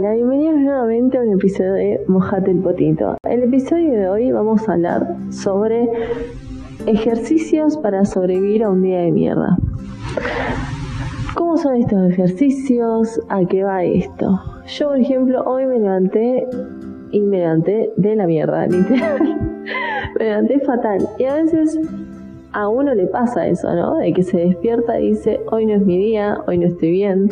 Bienvenidos nuevamente a un episodio de Mojate el Potito. El episodio de hoy vamos a hablar sobre ejercicios para sobrevivir a un día de mierda. ¿Cómo son estos ejercicios? ¿A qué va esto? Yo, por ejemplo, hoy me levanté y me levanté de la mierda, literal. me levanté fatal. Y a veces a uno le pasa eso, ¿no? De que se despierta y dice, hoy no es mi día, hoy no estoy bien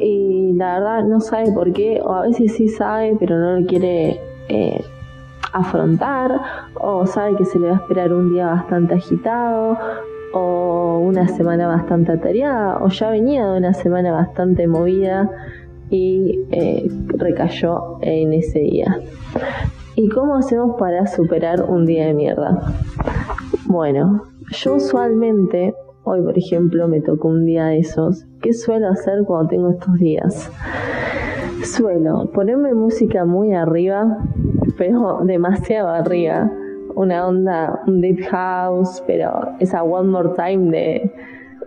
y la verdad no sabe por qué, o a veces sí sabe, pero no lo quiere eh, afrontar, o sabe que se le va a esperar un día bastante agitado, o una semana bastante atareada, o ya venía de una semana bastante movida y eh, recayó en ese día. ¿Y cómo hacemos para superar un día de mierda? Bueno, yo usualmente Hoy, por ejemplo, me tocó un día de esos. ¿Qué suelo hacer cuando tengo estos días? Suelo ponerme música muy arriba, pero demasiado arriba. Una onda, un deep house, pero esa One More Time de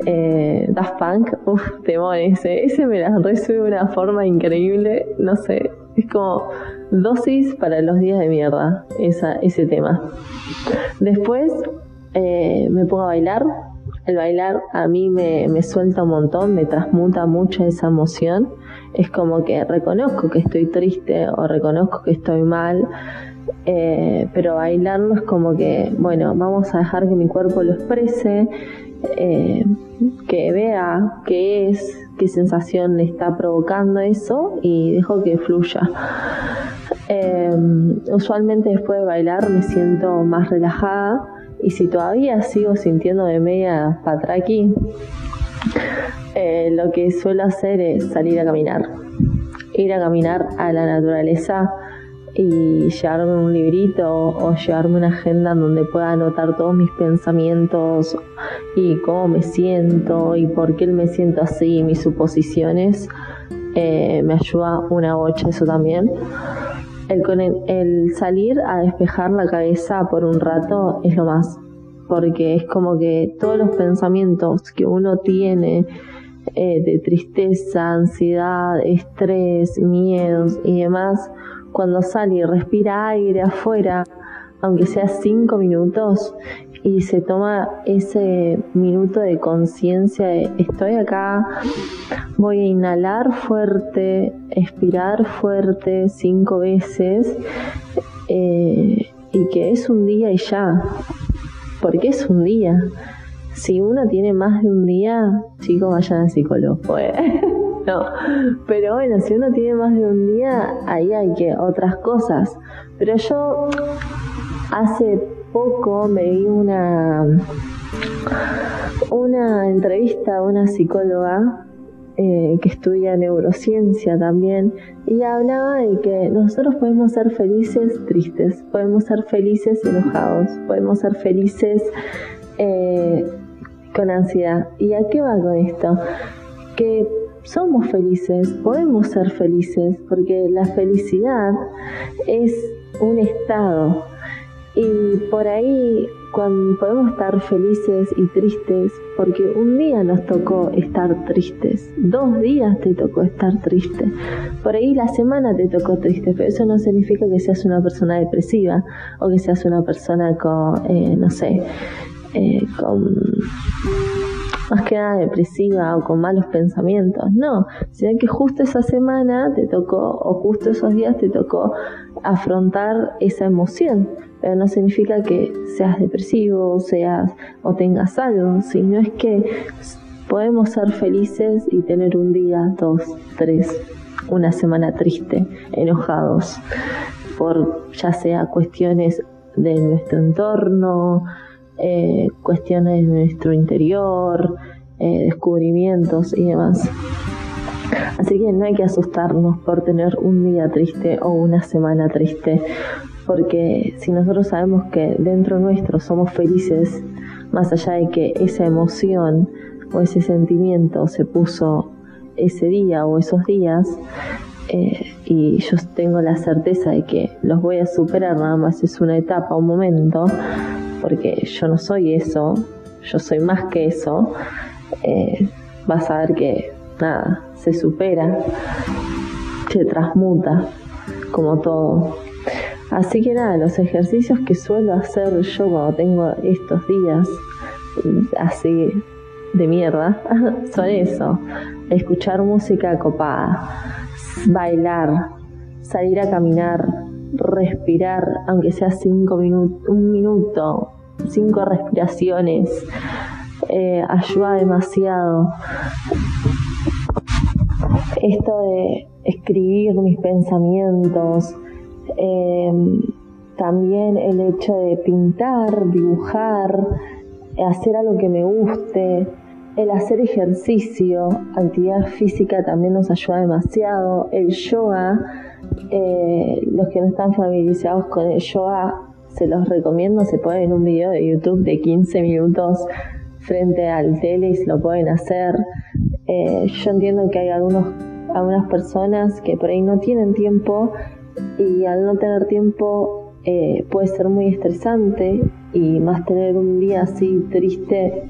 eh, Daft Punk, uff, temores, ese me la resuelve de una forma increíble, no sé, es como dosis para los días de mierda, esa, ese tema. Después eh, me pongo a bailar, el bailar a mí me, suelta un montón, me transmuta mucho esa emoción. Es como que reconozco que estoy triste o reconozco que estoy mal, eh, pero bailarlo es como que, bueno, vamos a dejar que mi cuerpo lo exprese, eh, que vea qué es, qué sensación le está provocando eso y dejo que fluya. Eh, usualmente después de bailar me siento más relajada y si todavía sigo sintiendo de media patraqui, eh, lo que suelo hacer es salir a caminar. Ir a caminar a la naturaleza y llevarme un librito o llevarme una agenda donde pueda anotar todos mis pensamientos y cómo me siento y por qué me siento así, mis suposiciones. Eh, me ayuda una bocha eso también el, salir a despejar la cabeza por un rato es lo más, porque es como que todos los pensamientos que uno tiene eh, de tristeza, ansiedad, estrés, miedos y demás, cuando sale y respira aire afuera, aunque sea cinco minutos, y se toma ese minuto de conciencia de estoy acá, voy a inhalar fuerte, expirar fuerte cinco veces eh, y que es un día y ya, porque es un día. Si uno tiene más de un día, chicos, vayan al psicólogo. Pues. no, pero bueno, si uno tiene más de un día, ahí hay que otras cosas. Pero yo hace poco me vi una, una entrevista a una psicóloga eh, que estudia neurociencia también y hablaba de que nosotros podemos ser felices tristes, podemos ser felices enojados, podemos ser felices eh, con ansiedad. ¿Y a qué va con esto? Que somos felices, podemos ser felices, porque la felicidad es un estado y por ahí cuando podemos estar felices y tristes, porque un día nos tocó estar tristes, dos días te tocó estar triste, por ahí la semana te tocó triste, pero eso no significa que seas una persona depresiva o que seas una persona con, eh, no sé, eh, con más que nada depresiva o con malos pensamientos, no, sino que justo esa semana te tocó o justo esos días te tocó afrontar esa emoción, pero no significa que seas depresivo, seas o tengas algo, sino es que podemos ser felices y tener un día, dos, tres, una semana triste, enojados por ya sea cuestiones de nuestro entorno, eh, cuestiones de nuestro interior, eh, descubrimientos y demás. Así que no hay que asustarnos por tener un día triste o una semana triste, porque si nosotros sabemos que dentro nuestro somos felices, más allá de que esa emoción o ese sentimiento se puso ese día o esos días, eh, y yo tengo la certeza de que los voy a superar, nada más es una etapa, un momento, porque yo no soy eso, yo soy más que eso, eh, vas a ver que nada, se supera. se transmuta, como todo. Así que nada, los ejercicios que suelo hacer yo cuando tengo estos días así de mierda son eso, escuchar música copada, bailar, salir a caminar, respirar, aunque sea cinco minutos, un minuto, cinco respiraciones, eh, ayuda demasiado. Esto de escribir mis pensamientos, eh, también el hecho de pintar, dibujar, hacer algo que me guste, el hacer ejercicio, actividad física también nos ayuda demasiado, el yoga, eh, los que no están familiarizados con el yoga, se los recomiendo, se ponen un video de YouTube de 15 minutos frente al tele y se lo pueden hacer. Eh, yo entiendo que hay algunos, algunas personas que por ahí no tienen tiempo y al no tener tiempo eh, puede ser muy estresante y más tener un día así triste,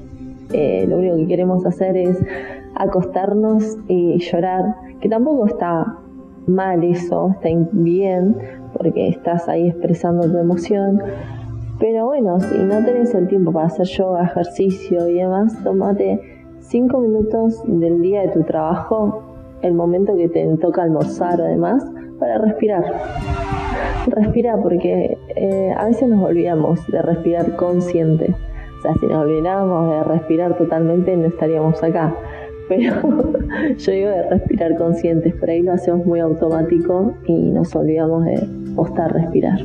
eh, lo único que queremos hacer es acostarnos y llorar, que tampoco está mal eso, está bien, porque estás ahí expresando tu emoción. Pero bueno, si no tenés el tiempo para hacer yoga, ejercicio y demás, tomate 5 minutos del día de tu trabajo, el momento que te toca almorzar o demás, para respirar. Respira porque eh, a veces nos olvidamos de respirar consciente. O sea, si nos olvidáramos de respirar totalmente no estaríamos acá. Pero yo digo de respirar conscientes, por ahí lo hacemos muy automático y nos olvidamos de postar respirar.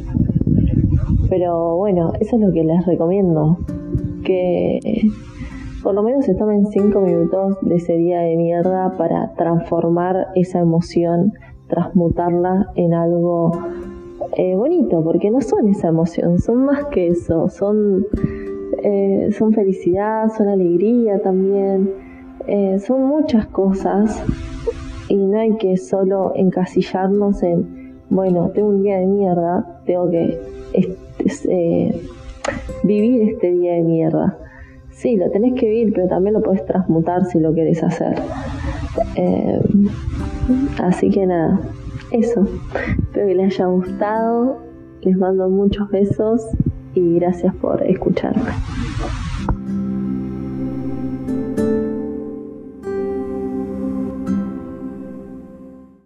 Pero bueno, eso es lo que les recomiendo. Que por lo menos se tomen 5 minutos de ese día de mierda para transformar esa emoción transmutarla en algo eh, bonito, porque no son esa emoción, son más que eso, son, eh, son felicidad, son alegría también, eh, son muchas cosas y no hay que solo encasillarnos en, bueno, tengo un día de mierda, tengo que vivir este día de mierda. Sí, lo tenés que vivir, pero también lo puedes transmutar si lo querés hacer. Así que nada, eso. Espero que les haya gustado. Les mando muchos besos y gracias por escucharme.